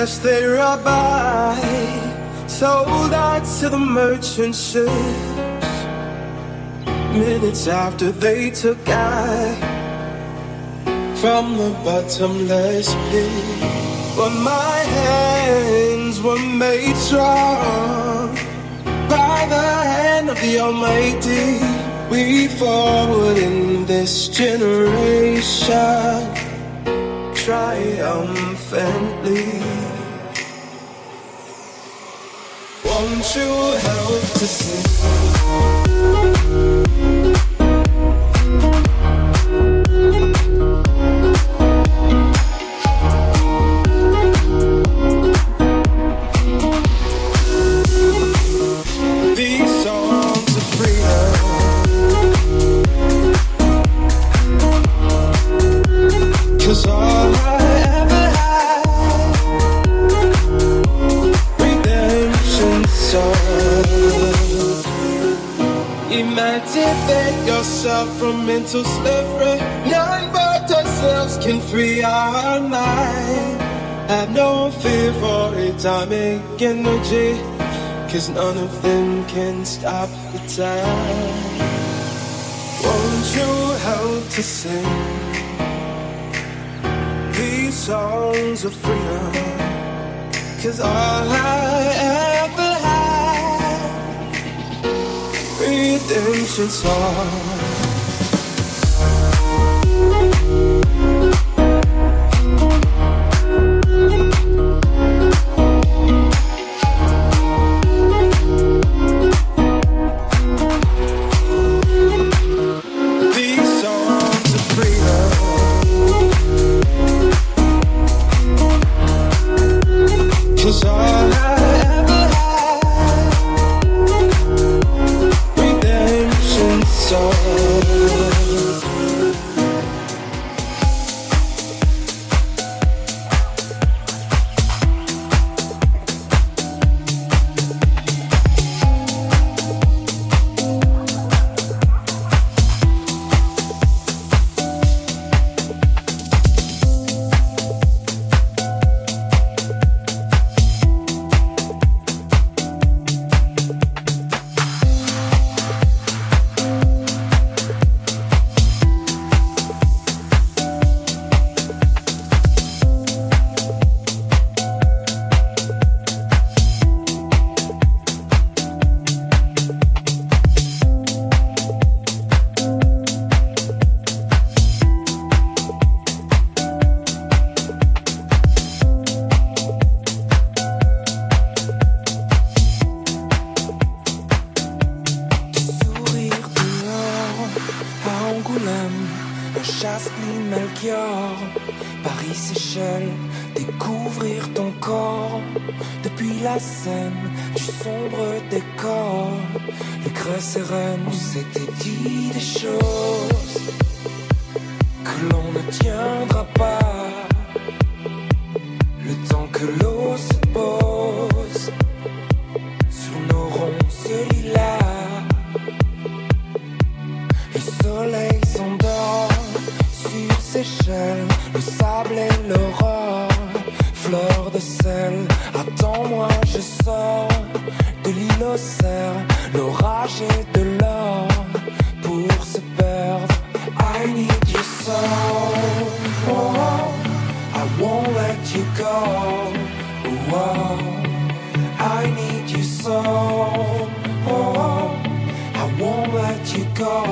yes, they by, sold out to the merchant ships. Minutes after they took I from the bottomless pit, but my hands were made strong by the hand of the Almighty. We forward in this generation triumphantly. You help to sing? Emancipate yourself from mental slavery None but ourselves can free our mind Have no fear for atomic energy, cause none of them can stop the time. Won't you help to sing these songs of freedom? Cause all I ever Tình. Chasley Melchior, Paris Seychelles, découvrir ton corps. Depuis la scène du sombre décor, le creux sereine, on s'était dit des choses que l'on ne tiendra pas, le temps que l'eau se pose Le sable et l'aurore, fleur de sel. Attends-moi, je sors de cerf, l'orage et de l'or pour se perdre. I need your soul, oh, I won't let you go. Oh, I need you so. Oh, I won't let you go.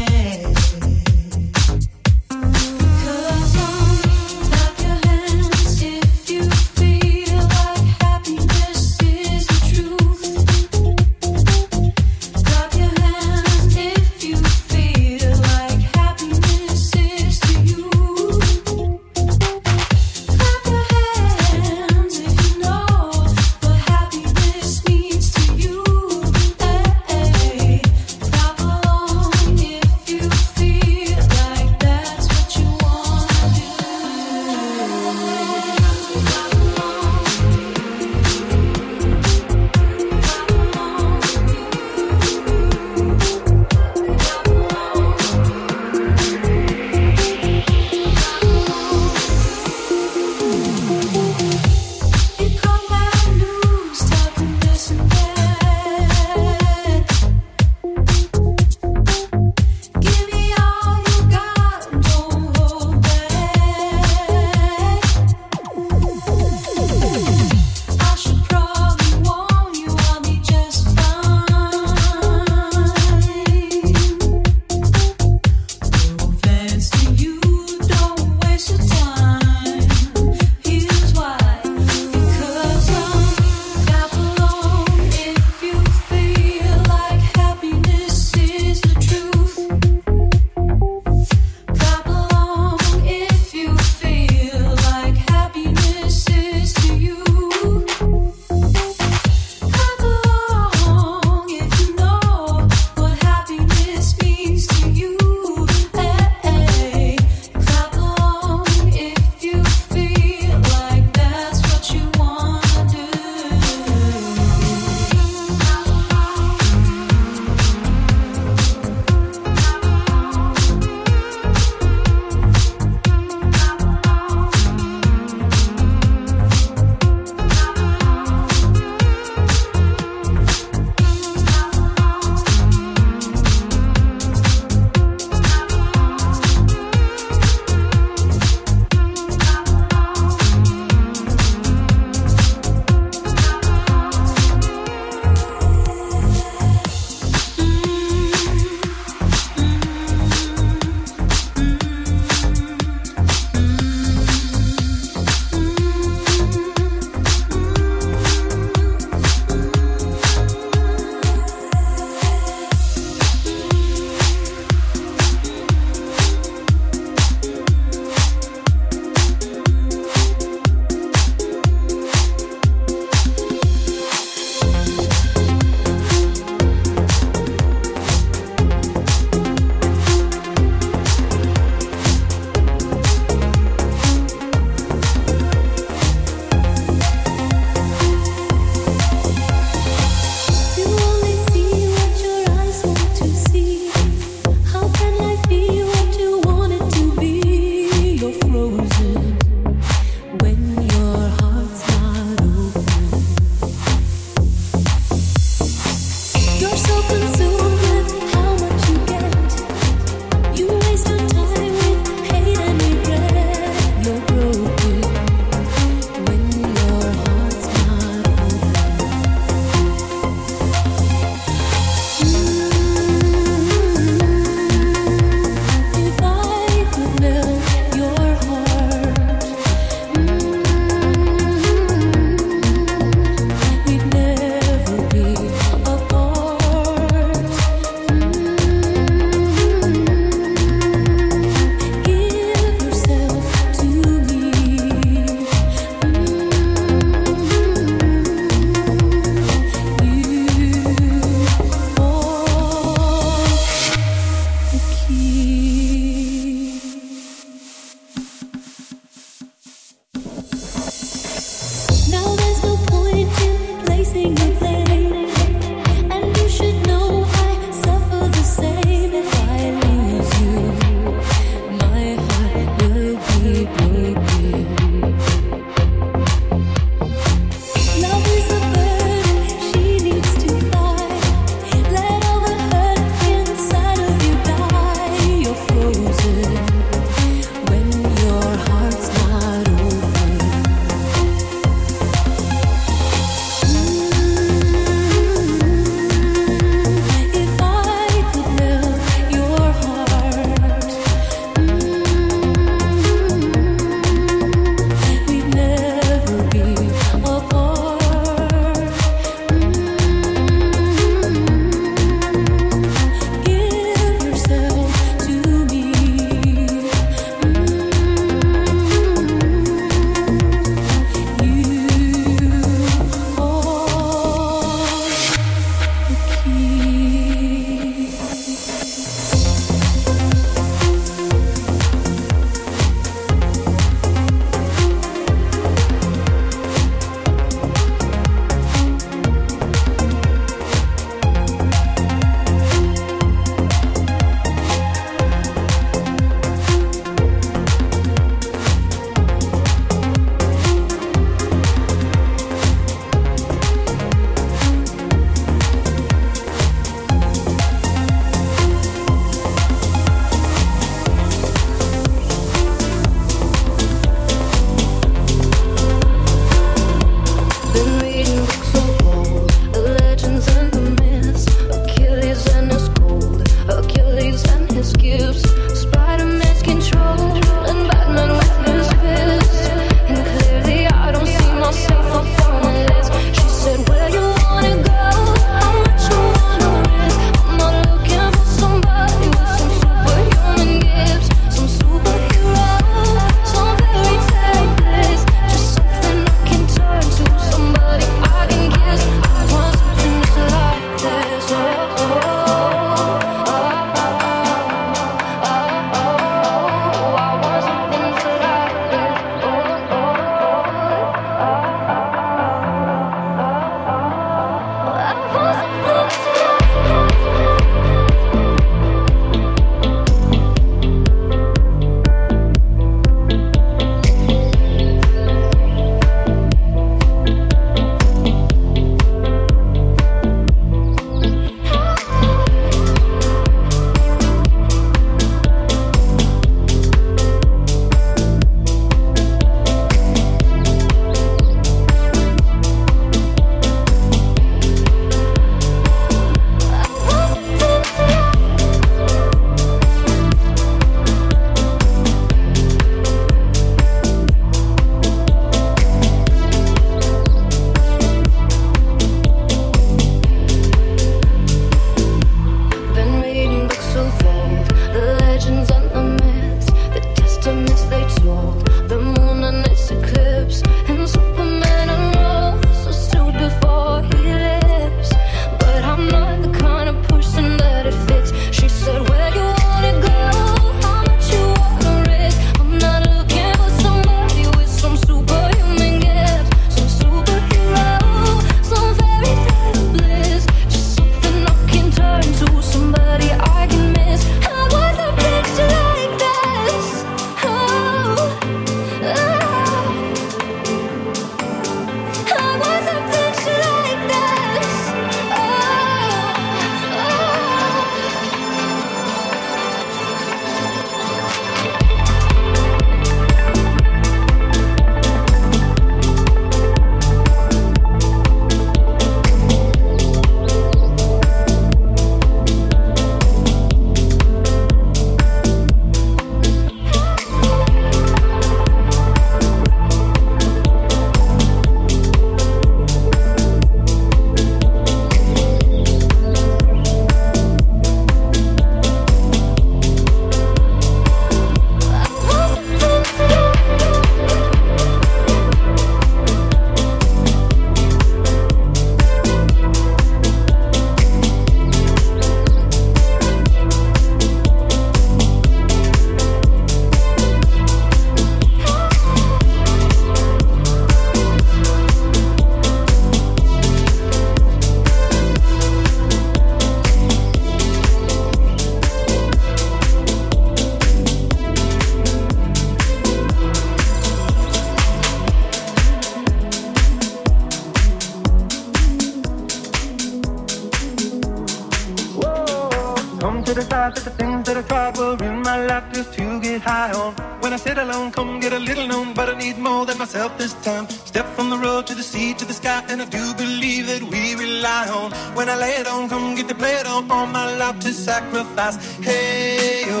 need more than myself this time. Step from the road to the sea to the sky, and I do believe that we rely on. When I lay it on, come get the play it on. All my life to sacrifice. Hey, yo,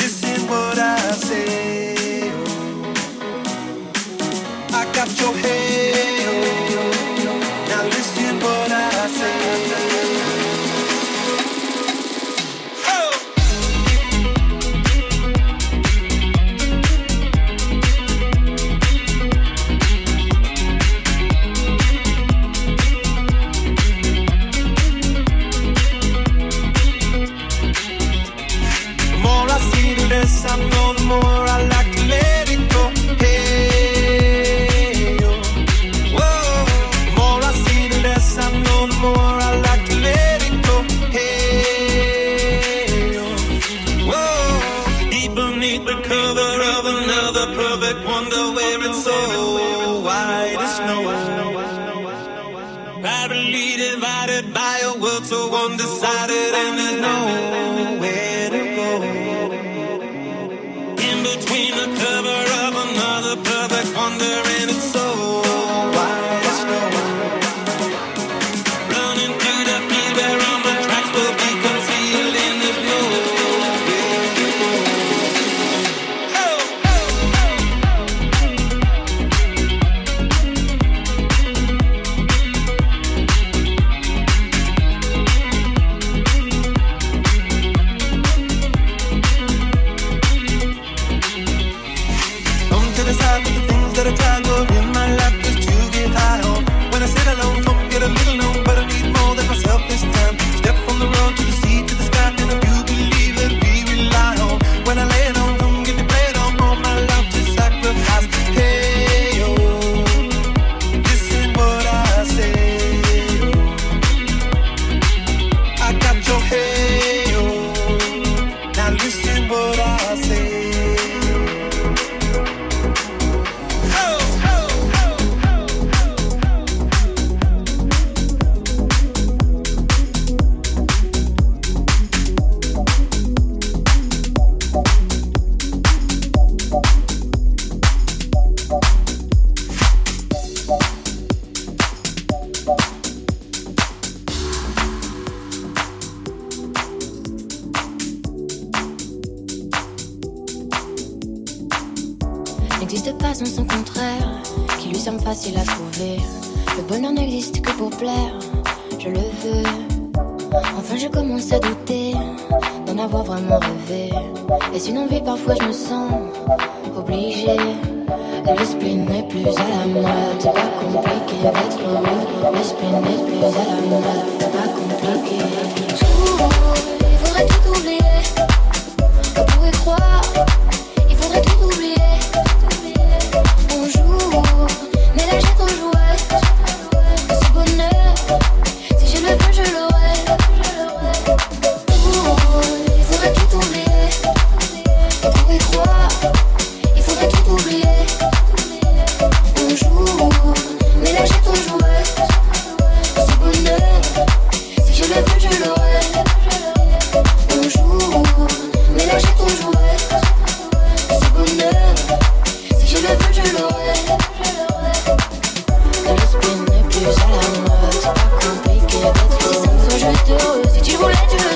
listen what I say. yo. I got your head. this time.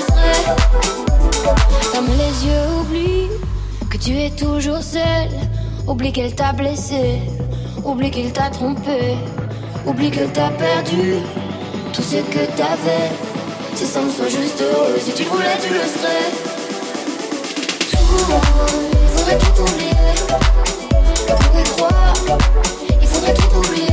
serai Ferme les yeux, oublie que tu es toujours seul. Oublie qu'elle t'a blessé, oublie qu'il t'a trompé, oublie qu'elle t'a perdu tout ce que t'avais. Si ça me soit juste heureux, si tu voulais, tu le serais. Tout, il faudrait tout oublier. On pourrait croire, il faudrait tout oublier.